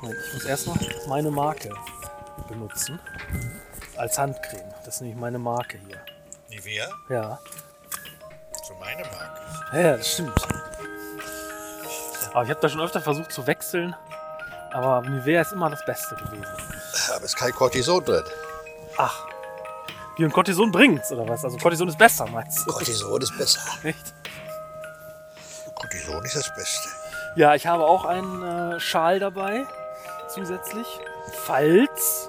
Moment, ich muss erst noch meine Marke benutzen. Als Handcreme. Das ist nämlich meine Marke hier. Nivea? Ja. So meine Marke. Ja, ja, das stimmt. Aber ich habe da schon öfter versucht zu wechseln. Aber Nivea ist immer das Beste gewesen. Aber ist kein Cortison drin. Ach. Wie ein Cortison bringt's, oder was? Also Cortison ist besser, meinst du? Cortison ist besser. Echt? Cortison ist das Beste. Ja, ich habe auch einen äh, Schal dabei. Zusätzlich. Falls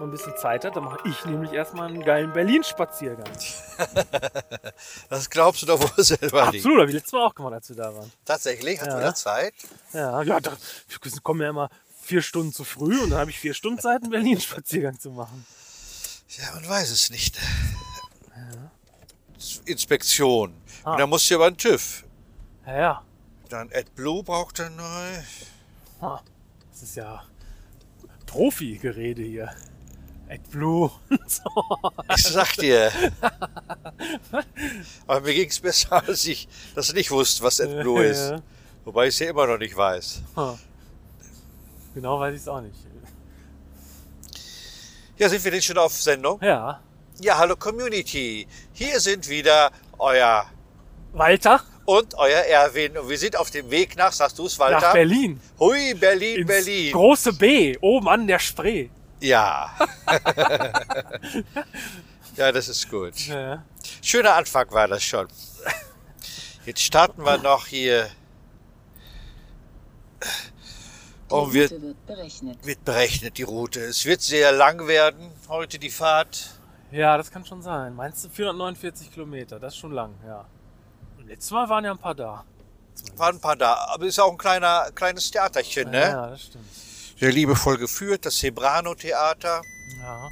man ein bisschen Zeit hat, dann mache ich nämlich erstmal einen geilen Berlin-Spaziergang. Das glaubst du doch wohl selber nicht. Absolut, habe ich letztes Mal auch gemacht, als wir da waren. Tatsächlich? Hast Ja. du da Zeit? Ja, ja, da, wir kommen ja immer vier Stunden zu früh und dann habe ich vier Stunden Zeit, einen Berlin-Spaziergang zu machen. Ja, man weiß es nicht. Inspektion. Ah. Und dann musst du über den TÜV. Ja, ja. Dann AdBlue braucht er neu. Ah, Das ist ja Profi-Gerede hier. AdBlue und so. Ich sag dir. Aber mir ging es besser, als ich das nicht wusste, was AdBlue ist. Ja. Wobei ich es ja immer noch nicht weiß. Genau weiß ich es auch nicht. Ja, sind wir denn schon auf Sendung? Ja. Ja, hallo Community. Hier sind wieder euer Walter und euer Erwin. Und wir sind auf dem Weg nach, sagst du es, Walter? nach Berlin. Hui, Berlin, Ins Berlin. große B, oben an der Spree. Ja. ja, das ist gut. Ja. Schöner Anfang war das schon. Jetzt starten wir noch hier. Und Die wird, Route wird berechnet. wird berechnet, die Route. Es wird sehr lang werden, heute die Fahrt. ja, das kann schon sein. Meinst du 449 Kilometer? Das ist schon lang, ja. Und letztes Mal waren ja ein paar da. Waren ein paar da, aber ist auch ein kleiner, kleines Theaterchen, ne? Ja, das stimmt. Sehr liebevoll geführt, das Zebrano-Theater. Ja.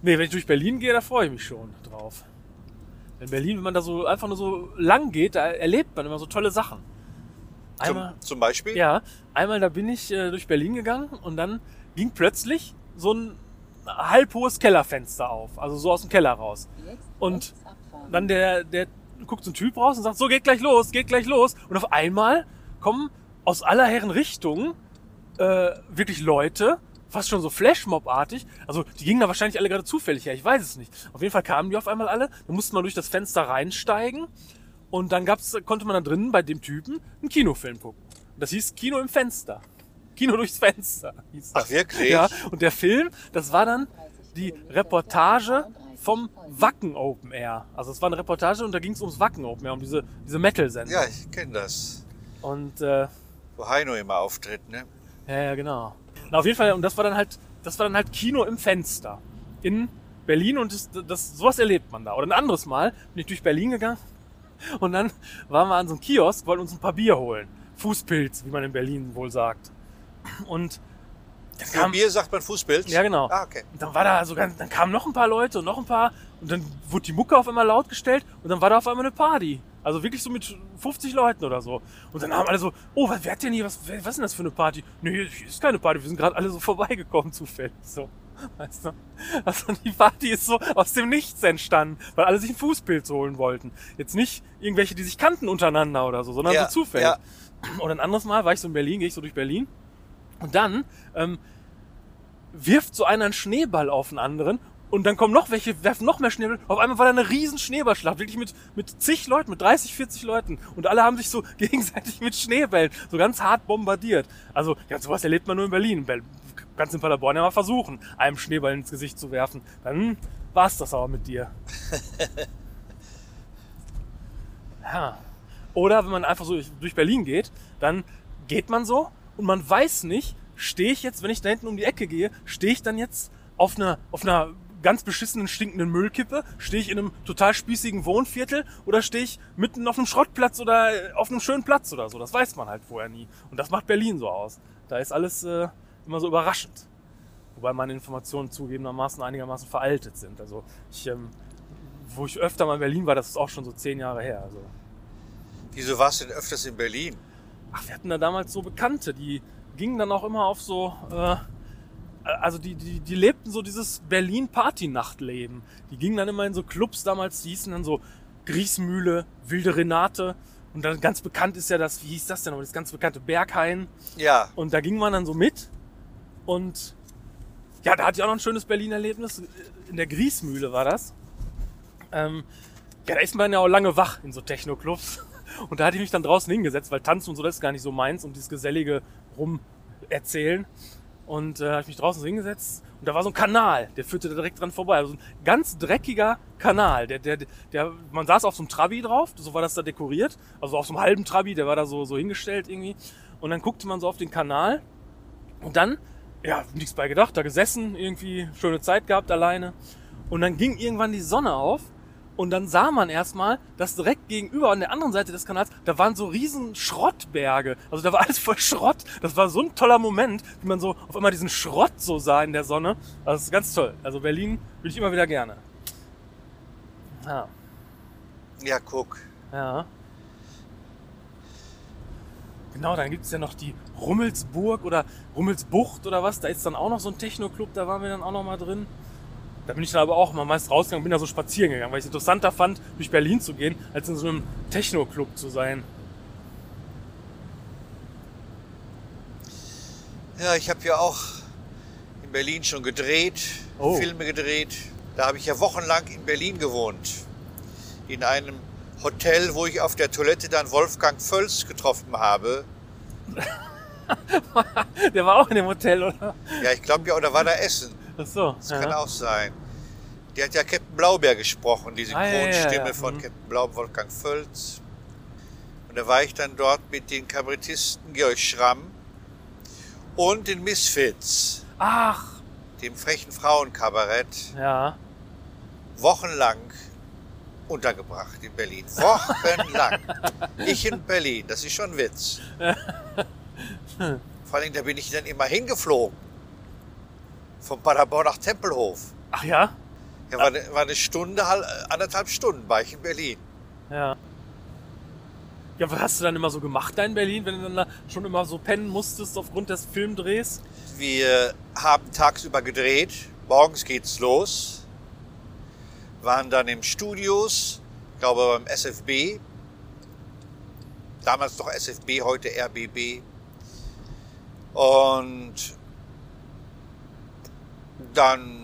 Nee, wenn ich durch Berlin gehe, da freue ich mich schon drauf. In Berlin, wenn man da so einfach nur so lang geht, da erlebt man immer so tolle Sachen. Einmal, Zum, zum Beispiel? ja, einmal da bin ich äh, durch Berlin gegangen und dann ging plötzlich so ein halbhohes Kellerfenster auf, also so aus dem Keller raus. Und. Dann der, der guckt so ein Typ raus und sagt, so geht gleich los, geht gleich los. Und auf einmal kommen aus aller Herren Richtungen äh, wirklich Leute, fast schon so Flashmob-artig. Also die gingen da wahrscheinlich alle gerade zufällig her, ich weiß es nicht. Auf jeden Fall kamen die auf einmal alle, dann musste man durch das Fenster reinsteigen und dann gab's, konnte man da drinnen bei dem Typen einen Kinofilm gucken. Und das hieß Kino im Fenster. Kino durchs Fenster. Hieß das. Ach, wirklich? Ja, und der Film, das war dann die Reportage vom Wacken Open Air. Also es war eine Reportage und da ging es ums Wacken Open Air, um diese, diese Metal-Sendung. Ja, ich kenne das. Und äh, Wo Heino immer auftritt, ne? ja, ja, genau. Na, auf jeden Fall, und das war dann halt, das war dann halt Kino im Fenster. In Berlin und das, das, sowas erlebt man da. Oder ein anderes Mal bin ich durch Berlin gegangen und dann waren wir an so einem Kiosk, wollten uns ein paar Bier holen. Fußpilz, wie man in Berlin wohl sagt. Und dann Für kam, Bier sagt man Fußbild? Ja, genau. Ah, okay. Und dann war da so ganz, dann kamen noch ein paar Leute und noch ein paar und dann wurde die Mucke auf einmal laut gestellt und dann war da auf einmal eine Party. Also wirklich so mit 50 Leuten oder so. Und dann haben alle so, oh, was, wer hat denn hier, was, was ist denn das für eine Party? Nee, hier ist keine Party, wir sind gerade alle so vorbeigekommen zufällig. So, weißt du? Also die Party ist so aus dem Nichts entstanden, weil alle sich ein Fußpilz holen wollten. Jetzt nicht irgendwelche, die sich kannten untereinander oder so, sondern Ja, so zufällig. ja. Und ein anderes Mal war ich so in Berlin, gehe ich so durch Berlin und dann ähm, wirft so einer einen Schneeball auf einen anderen und dann kommen noch welche, werfen noch mehr Schneeball. Auf einmal war da eine riesen Schneeballschlacht, wirklich mit, mit zig Leuten, mit 30, 40 Leuten. Und alle haben sich so gegenseitig mit Schneebällen so ganz hart bombardiert. Also, ja, sowas erlebt man nur in Berlin. Kannst in Paderborn ja mal versuchen, einem Schneeball ins Gesicht zu werfen. Dann war's das aber mit dir. Ja. Oder wenn man einfach so durch Berlin geht, dann geht man so und man weiß nicht, stehe ich jetzt, wenn ich da hinten um die Ecke gehe, stehe ich dann jetzt auf einer, auf einer ganz beschissenen, stinkenden Müllkippe? Stehe ich in einem total spießigen Wohnviertel oder stehe ich mitten auf einem Schrottplatz oder auf einem schönen Platz oder so? Das weiß man halt vorher nie. Und das macht Berlin so aus. Da ist alles äh, immer so überraschend. Wobei meine Informationen zugegebenermaßen einigermaßen veraltet sind. Also ich, ähm, wo ich öfter mal in Berlin war, das ist auch schon so zehn Jahre her. Also Wieso warst du denn öfters in Berlin? Ach, wir hatten da damals so Bekannte, die gingen dann auch immer auf so, äh, also die, die, die lebten so dieses Berlin-Party-Nachtleben. Die gingen dann immer in so Clubs damals, die hießen dann so Griesmühle, Wilde Renate Und dann ganz bekannt ist ja das, wie hieß das denn noch, das ganz bekannte Berghain. Ja, Und da ging man dann so mit. Und ja, da hatte ich auch noch ein schönes Berlin-Erlebnis. In der Griesmühle war das. Ähm, ja, da ist man ja auch lange wach in so Techno-Clubs. Und da hatte ich mich dann draußen hingesetzt, weil Tanzen und so, das ist gar nicht so meins und dieses gesellige Rumerzählen. Und äh, habe ich mich draußen so hingesetzt und da war so ein Kanal, der führte da direkt dran vorbei. Also ein ganz dreckiger Kanal. Der, der, der, man saß auf so einem Trabi drauf, so war das da dekoriert. Also auf so einem halben Trabi, der war da so, so hingestellt irgendwie. Und dann guckte man so auf den Kanal und dann, ja, nichts bei gedacht, da gesessen, irgendwie schöne Zeit gehabt alleine. Und dann ging irgendwann die Sonne auf und dann sah man erstmal, dass direkt gegenüber an der anderen Seite des Kanals, da waren so riesen Schrottberge. Also da war alles voll Schrott. Das war so ein toller Moment, wie man so auf einmal diesen Schrott so sah in der Sonne. Also das ist ganz toll. Also Berlin will ich immer wieder gerne. Ja, ja, guck. ja. Genau, dann gibt's ja noch die Rummelsburg oder Rummelsbucht oder was. Da ist dann auch noch so ein Techno-Club, da waren wir dann auch noch mal drin. Da bin ich dann aber auch mal meist rausgegangen, bin da so spazieren gegangen, weil ich es interessanter fand, durch Berlin zu gehen, als in so einem Techno-Club zu sein. Ja, ich habe ja auch in Berlin schon gedreht, Oh. Filme gedreht. Da habe ich ja wochenlang in Berlin gewohnt. In einem Hotel, wo ich auf der Toilette dann Wolfgang Völz getroffen habe. Der war auch in dem Hotel, oder? Ja, ich glaube ja, oder war da Essen? Ach so. Das kann auch sein. Der hat ja Captain Blaubeer gesprochen, die Ah, ja, ja, ja, Synchronstimme ja. von Mhm. Captain Blau, Wolfgang Völz. Und da war ich dann dort mit den Kabarettisten Georg Schramm und den Misfits, Ach, dem frechen Frauenkabarett, ja. wochenlang untergebracht in Berlin. Wochenlang. ich in Berlin, das ist schon ein Witz. Vor allem, da bin ich dann immer hingeflogen. Von Paderborn nach Tempelhof. Ach ja? Ja, war, eine, war eine Stunde, hal- anderthalb Stunden war ich in Berlin. Ja. Ja, was hast du dann immer so gemacht da in Berlin, wenn du dann da schon immer so pennen musstest aufgrund des Filmdrehs? Wir haben tagsüber gedreht, morgens geht's los, waren dann im Studios, ich glaube beim SFB, damals noch SFB, heute RBB. Und dann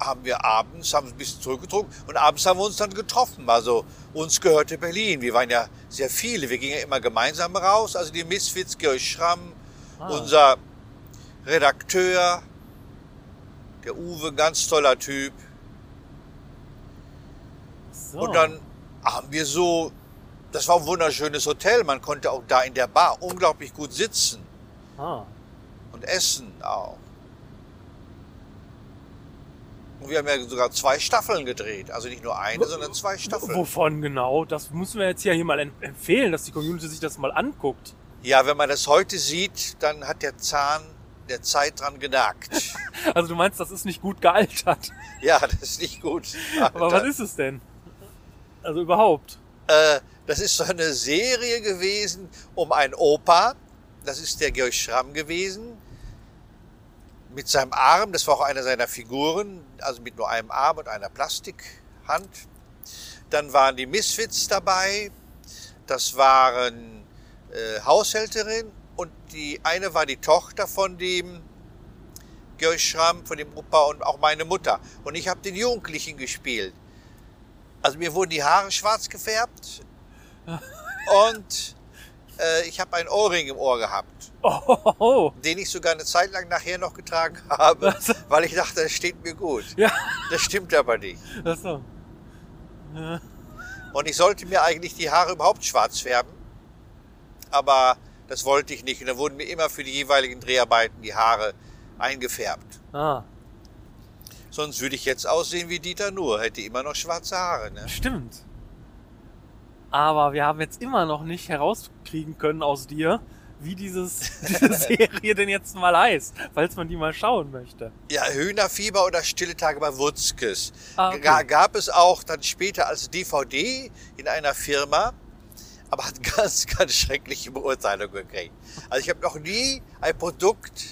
haben wir abends, haben ein bisschen zurückgetrunken und abends haben wir uns dann getroffen. Also uns gehörte Berlin. Wir waren ja sehr viele. Wir gingen ja immer gemeinsam raus. Also die Misfits, Georg Schramm, Ah. unser Redakteur, der Uwe, ganz toller Typ. So. Und dann haben wir so, das war ein wunderschönes Hotel. Man konnte auch da in der Bar unglaublich gut sitzen Ah. und essen auch. Und wir haben ja sogar zwei Staffeln gedreht. Also nicht nur eine, sondern zwei Staffeln. Wovon genau? Das müssen wir jetzt ja hier mal em- empfehlen, dass die Community sich das mal anguckt. Ja, wenn man das heute sieht, dann hat der Zahn der Zeit dran genagt. Also du meinst, das ist nicht gut gealtert. ja, das ist nicht gut. Aber was ist es denn? Also überhaupt. Äh, das ist so eine Serie gewesen um einen Opa. Das ist der Georg Schramm gewesen. Mit seinem Arm, das war auch einer seiner Figuren, also mit nur einem Arm und einer Plastikhand. Dann waren die Misfits dabei. Das waren äh, Haushälterin und die eine war die Tochter von dem Georg Schramm, von dem Opa und auch meine Mutter. Und ich habe den Jugendlichen gespielt. Also mir wurden die Haare schwarz gefärbt und äh, ich habe ein Ohrring im Ohr gehabt, Oh, oh, oh. den ich sogar eine Zeit lang nachher noch getragen habe, weil ich dachte, das steht mir gut. Ja, Das stimmt aber nicht. ach so. Und ich sollte mir eigentlich die Haare überhaupt schwarz färben, aber das wollte ich nicht. Und da wurden mir immer für die jeweiligen Dreharbeiten die Haare eingefärbt. Ah, Sonst würde ich jetzt aussehen wie Dieter Nuhr, hätte immer noch schwarze Haare. Ne? stimmt. Aber wir haben jetzt immer noch nicht herauskriegen können aus dir, wie dieses, diese Serie denn jetzt mal heißt, falls man die mal schauen möchte. Ja, Hühnerfieber oder Stille Tage bei Wutzkes. Ah, okay. Ga- Gab es auch dann später als DVD in einer Firma, aber hat ganz, ganz schreckliche Beurteilungen gekriegt. Also ich habe noch nie ein Produkt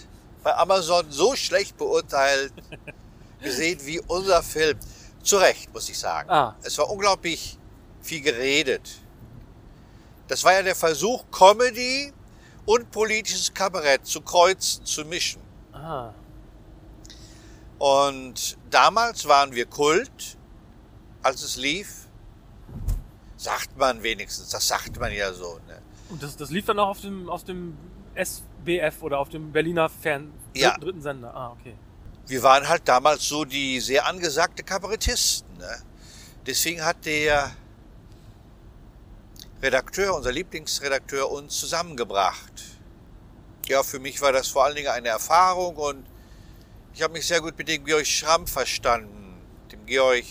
bei Amazon so schlecht beurteilt gesehen wie unser Film. Zu Recht, muss ich sagen. Ah. Es war unglaublich viel geredet. Das war ja der Versuch, Comedy und politisches Kabarett zu kreuzen, zu mischen. Ah. Und damals waren wir Kult, als es lief. Sagt man wenigstens, das sagt man ja so. Ne? Und das, das lief dann auch auf dem, auf dem SBF oder auf dem Berliner Fern Ja. dritten, dritten Sender. Ah, okay. Wir waren halt damals so die sehr angesagte Kabarettisten. Ne? Deswegen hat der Redakteur, unser Lieblingsredakteur, uns zusammengebracht. Ja, für mich war das vor allen Dingen eine Erfahrung und ich habe mich sehr gut mit dem Georg Schramm verstanden. Dem Georg,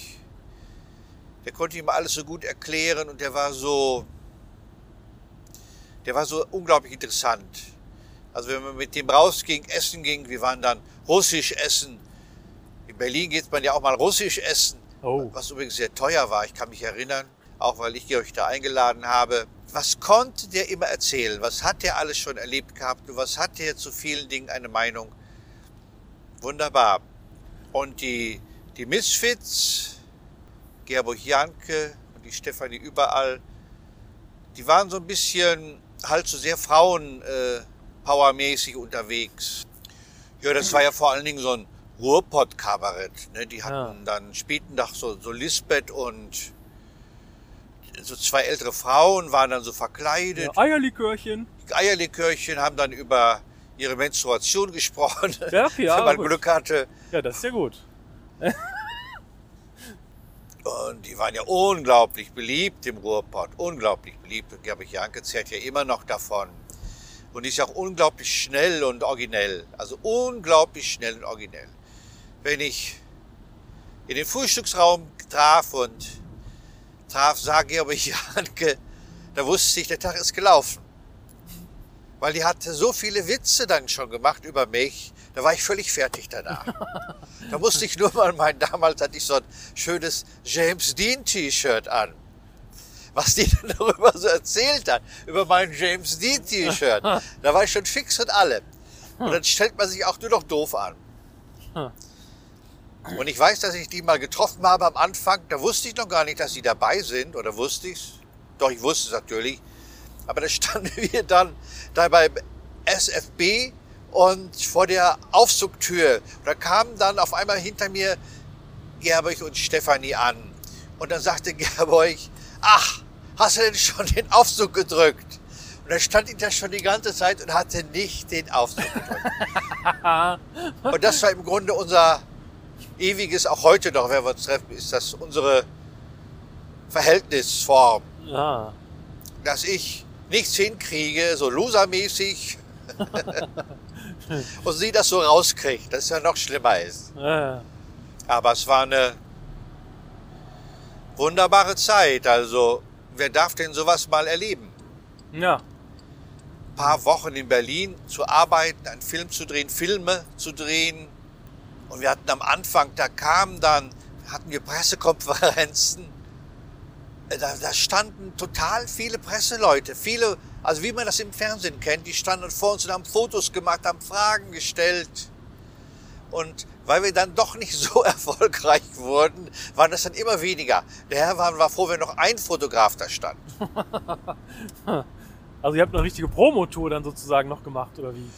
der konnte ihm alles so gut erklären und der war so, der war so unglaublich interessant. Also wenn man mit dem rausging, essen ging, wir waren dann russisch essen. In Berlin geht man ja auch mal russisch essen, Oh. was übrigens sehr teuer war. Ich kann mich erinnern, auch weil ich Georg da eingeladen habe. Was konnte der immer erzählen? Was hat der alles schon erlebt gehabt? Und was hat der zu vielen Dingen eine Meinung? Wunderbar. Und die, die Misfits, Gerburg Janke und die Stefanie überall, die waren so ein bisschen halt so sehr Frauen äh, unterwegs. Ja, das war ja vor allen Dingen so ein Ruhrpott-Kabarett. Ne? Die hatten dann, spielten doch so, so Lisbeth und so zwei ältere Frauen waren dann so verkleidet. Ja, Eierlikörchen. Die Eierlikörchen haben dann über ihre Menstruation gesprochen, Ja, ja, wenn man gut. Glück hatte. Ja, das ist ja gut. Und die waren ja unglaublich beliebt im Ruhrpott, unglaublich beliebt. Und Gerbrich Janke zählt ja immer noch davon. Und die ist ja auch unglaublich schnell und originell. Also unglaublich schnell und originell. Wenn ich in den Frühstücksraum traf und traf, sah Gerbrich Janke, da wusste ich, der Tag ist gelaufen. Weil die hatte so viele Witze dann schon gemacht über mich, da war ich völlig fertig danach. Da musste ich nur mal mein, damals hatte ich so ein schönes James Dean T-Shirt an. Was die dann darüber so erzählt hat, über mein James Dean T-Shirt. Da war ich schon fix und alle. Und dann stellt man sich auch nur noch doof an. Und ich weiß, dass ich die mal getroffen habe am Anfang. Da wusste ich noch gar nicht, dass sie dabei sind. Oder wusste ich's? Doch, ich wusste es natürlich. Aber da standen wir dann da beim SFB und vor der Aufzugtür. Und da kamen dann auf einmal hinter mir Gerberg und Stefanie an. Und dann sagte Gerberg, ach, hast du denn schon den Aufzug gedrückt? Und da stand ich da schon die ganze Zeit und hatte nicht den Aufzug gedrückt. und das war im Grunde unser ewiges, auch heute noch, wenn wir uns treffen, ist das unsere Verhältnisform Ja. dass ich nichts hinkriege, so losermäßig, und sie das so rauskriegt, dass es ja noch schlimmer ist. Ja. Aber es war eine wunderbare Zeit. Also, wer darf denn sowas mal erleben? ja. Ein paar Wochen in Berlin zu arbeiten, einen Film zu drehen, Filme zu drehen. Und wir hatten am Anfang, da kamen dann, hatten wir Pressekonferenzen. Äh, Da, da standen total viele Presseleute, viele, also wie man das im Fernsehen kennt, die standen vor uns und haben Fotos gemacht, haben Fragen gestellt. Und weil wir dann doch nicht so erfolgreich wurden, waren das dann immer weniger. Der Herr war, war froh, wenn noch ein Fotograf da stand. Also ihr habt eine richtige Promotour dann sozusagen noch gemacht, oder wie?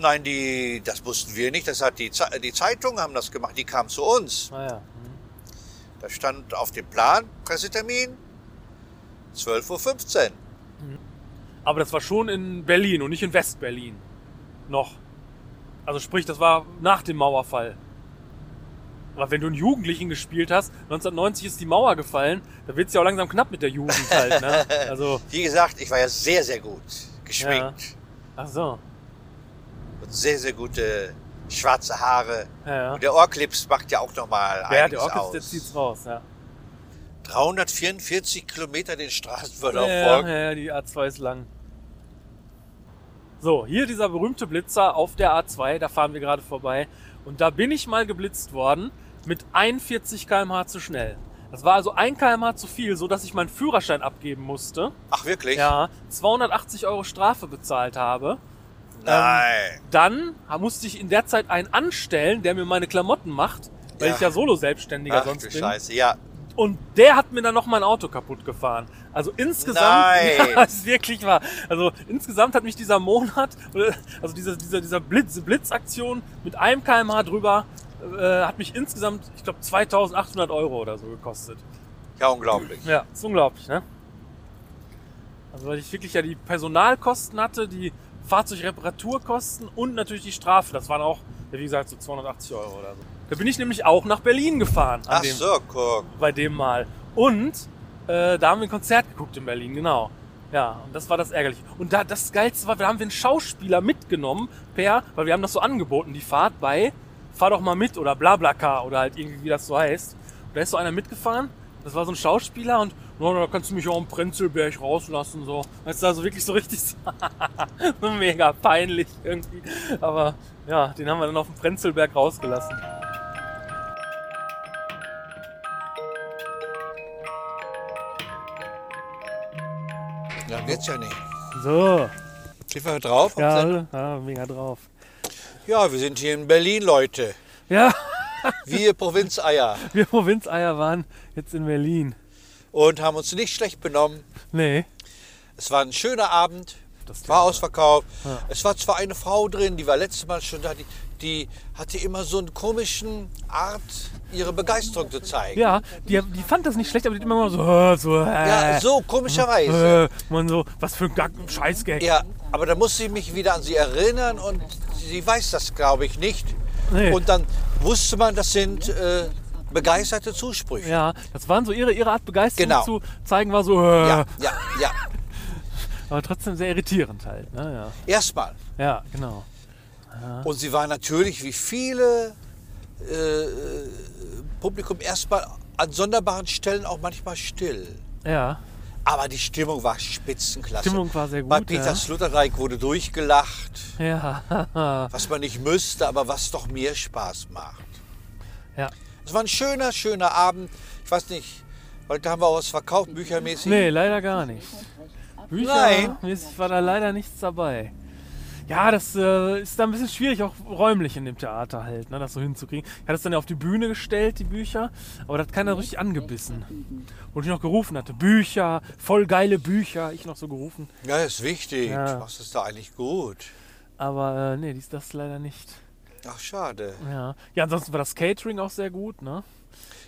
Nein, die, das wussten wir nicht. Das hat die, die Zeitungen haben das gemacht. Die kamen zu uns. Naja. Hm. Da stand auf dem Plan Pressetermin 12.15 Uhr. Aber das war schon in Berlin und nicht in Westberlin. Noch. Also sprich, das war nach dem Mauerfall. Aber wenn du einen Jugendlichen gespielt hast, 1990 ist die Mauer gefallen, da wird's ja auch langsam knapp mit der Jugend halt, ne? Also, Wie gesagt, ich war ja sehr, sehr gut geschminkt. ach so. Sehr, sehr gute schwarze Haare. Ja, ja. Und der Ohrclips macht ja auch nochmal Ja, einiges der aus. der zieht's raus, ja. 344 Kilometer den Straßenverlauf Ja, folgen. ja, ja, die A2 ist lang. So, hier dieser berühmte Blitzer auf der A2, da fahren wir gerade vorbei. Und da bin ich mal geblitzt worden mit 41 km/h zu schnell. Das war also 1 km/h zu viel, so dass ich meinen Führerschein abgeben musste. Ach, wirklich? Ja, 280 Euro Strafe bezahlt habe. Nein. Dann musste ich in der Zeit einen anstellen, der mir meine Klamotten macht, weil Ja. ich ja Solo-Selbstständiger sonst bin. Scheiße, ja. Und der hat mir dann noch mein Auto kaputt gefahren. Also insgesamt, Nein. ja, ist wirklich wahr. Also insgesamt hat mich dieser Monat, oder- also diese, diese, dieser Blitz, Blitzaktion mit einem kmh drüber, äh, hat mich insgesamt, ich glaube, 2800 Euro oder so gekostet. Ja, unglaublich. Ja, ist unglaublich, ne? Also weil ich wirklich ja die Personalkosten hatte, die Fahrzeugreparaturkosten und natürlich die Strafe. Das waren auch, wie gesagt, so 280 Euro oder so. Da bin ich nämlich auch nach Berlin gefahren. Ach dem, so, guck. Bei dem Mal. Und äh, da haben wir ein Konzert geguckt in Berlin, genau. Ja, und das war das ärgerlich. Und da, das Geilste war, da haben wir einen Schauspieler mitgenommen, per, weil wir haben das so angeboten, die Fahrt bei Fahr doch mal mit oder Blablacar oder halt irgendwie, wie das so heißt. Und da ist so einer mitgefahren, das war so ein Schauspieler und no, da kannst du mich auch im Prenzlberg rauslassen, so. Weißt du, also wirklich so richtig so, so mega peinlich irgendwie. Aber ja, den haben wir dann auf dem Prenzlberg rausgelassen. Ja, wird's ja nicht. So, Sind wir drauf? ja, ja mega drauf. ja, wir sind hier in Berlin, Leute. Ja, Wir Provinzeier. wir Provinzeier waren jetzt in Berlin. Und haben uns nicht schlecht benommen. Nee. Es war ein schöner Abend. Das War ausverkauft. Ja. Es war zwar eine Frau drin, die war letztes Mal schon da, die, die hatte immer so einen komischen Art, ihre Begeisterung zu zeigen. Ja, die, die fand das nicht schlecht, aber die immer mal so, äh, so, äh, Ja, so komischerweise. äh, man so, was für ein Gag- Scheißgag. Ja, aber da muss ich mich wieder an sie erinnern und sie weiß das, glaube ich, nicht. Nee. Und dann wusste man, das sind äh, begeisterte Zusprüche. Ja, das waren so ihre, ihre Art Begeisterung Genau. zu zeigen, war so, äh, ja, ja. ja. aber trotzdem sehr irritierend halt. Ne? Erstmal. Ja. ja, genau. Und sie war natürlich wie viele äh, Publikum erstmal an sonderbaren Stellen auch manchmal still. Ja, Aber die Stimmung war spitzenklasse. Stimmung war sehr gut, Bei Peter ja. Sloterdijk wurde durchgelacht, ja, was man nicht müsste, aber was doch mir Spaß macht. ja. Es war ein schöner, schöner Abend. Ich weiß nicht, heute haben wir auch was verkauft, büchermäßig. Nee, leider gar nicht. Bücher, Nein. war da leider nichts dabei. Ja, das äh, ist da ein bisschen schwierig, auch räumlich in dem Theater halt, ne, das so hinzukriegen. Ich hatte es dann ja auf die Bühne gestellt, die Bücher, aber das hat keiner richtig angebissen. Und ich noch gerufen hatte, Bücher, voll geile Bücher, ich noch so gerufen. Ja, ist wichtig. Ja. Du machst es da eigentlich gut. Aber äh, nee, dies, das leider nicht. Ach, schade. Ja. ja, ansonsten war das Catering auch sehr gut, ne?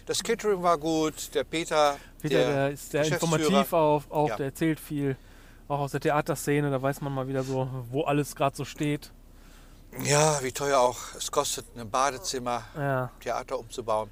Das Catering war gut. Der Peter, Peter, der, ist sehr informativ auch, auch Ja. der erzählt viel. Auch aus der Theaterszene, da weiß man mal wieder so, wo alles gerade so steht. Ja, wie teuer auch es kostet, ein Badezimmer, Ja, Theater umzubauen.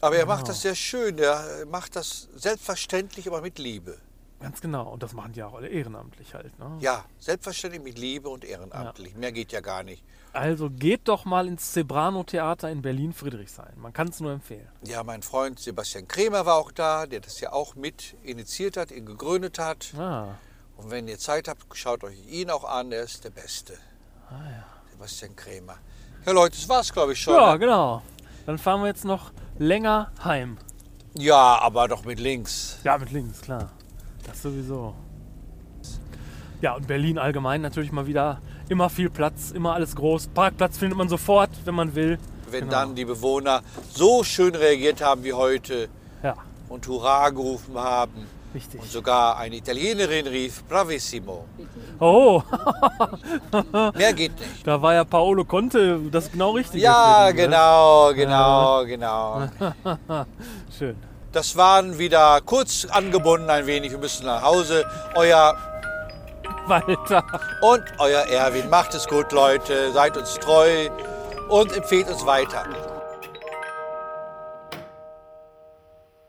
Aber er macht das sehr schön. Er macht das selbstverständlich, aber mit Liebe. Ganz genau. Und das machen die auch alle ehrenamtlich halt. Ne? Ja, selbstverständlich mit Liebe und ehrenamtlich. Mehr geht ja gar nicht. Also geht doch mal ins Zebrano Theater in Berlin-Friedrichshain. Man kann es nur empfehlen. Ja, mein Freund Sebastian Kremer war auch da, der das ja auch mit initiiert hat, ihn gegründet hat. Ah, Und wenn ihr Zeit habt, schaut euch ihn auch an, der ist der Beste. ah ja. Sebastian Kremer. Ja, Leute, das war's, glaube ich, schon. Ja, ne? genau. Dann fahren wir jetzt noch länger heim. ja, aber doch mit links. Ja, mit links, klar. Das sowieso. Ja, und Berlin allgemein natürlich mal wieder immer viel Platz, immer alles groß. Parkplatz findet man sofort, wenn man will. Wenn Genau. dann die Bewohner so schön reagiert haben wie heute Ja, und Hurra gerufen haben richtig. und sogar eine Italienerin rief Bravissimo. Oh, Mehr geht nicht. da war ja Paolo Conte das genau richtig. Ja, deswegen, ne? genau, genau, genau. Schön. Das waren wieder kurz angebunden ein wenig. Wir müssen nach Hause. Euer Walter. und euer Erwin. Macht es gut, Leute. Seid uns treu und empfehlt uns weiter.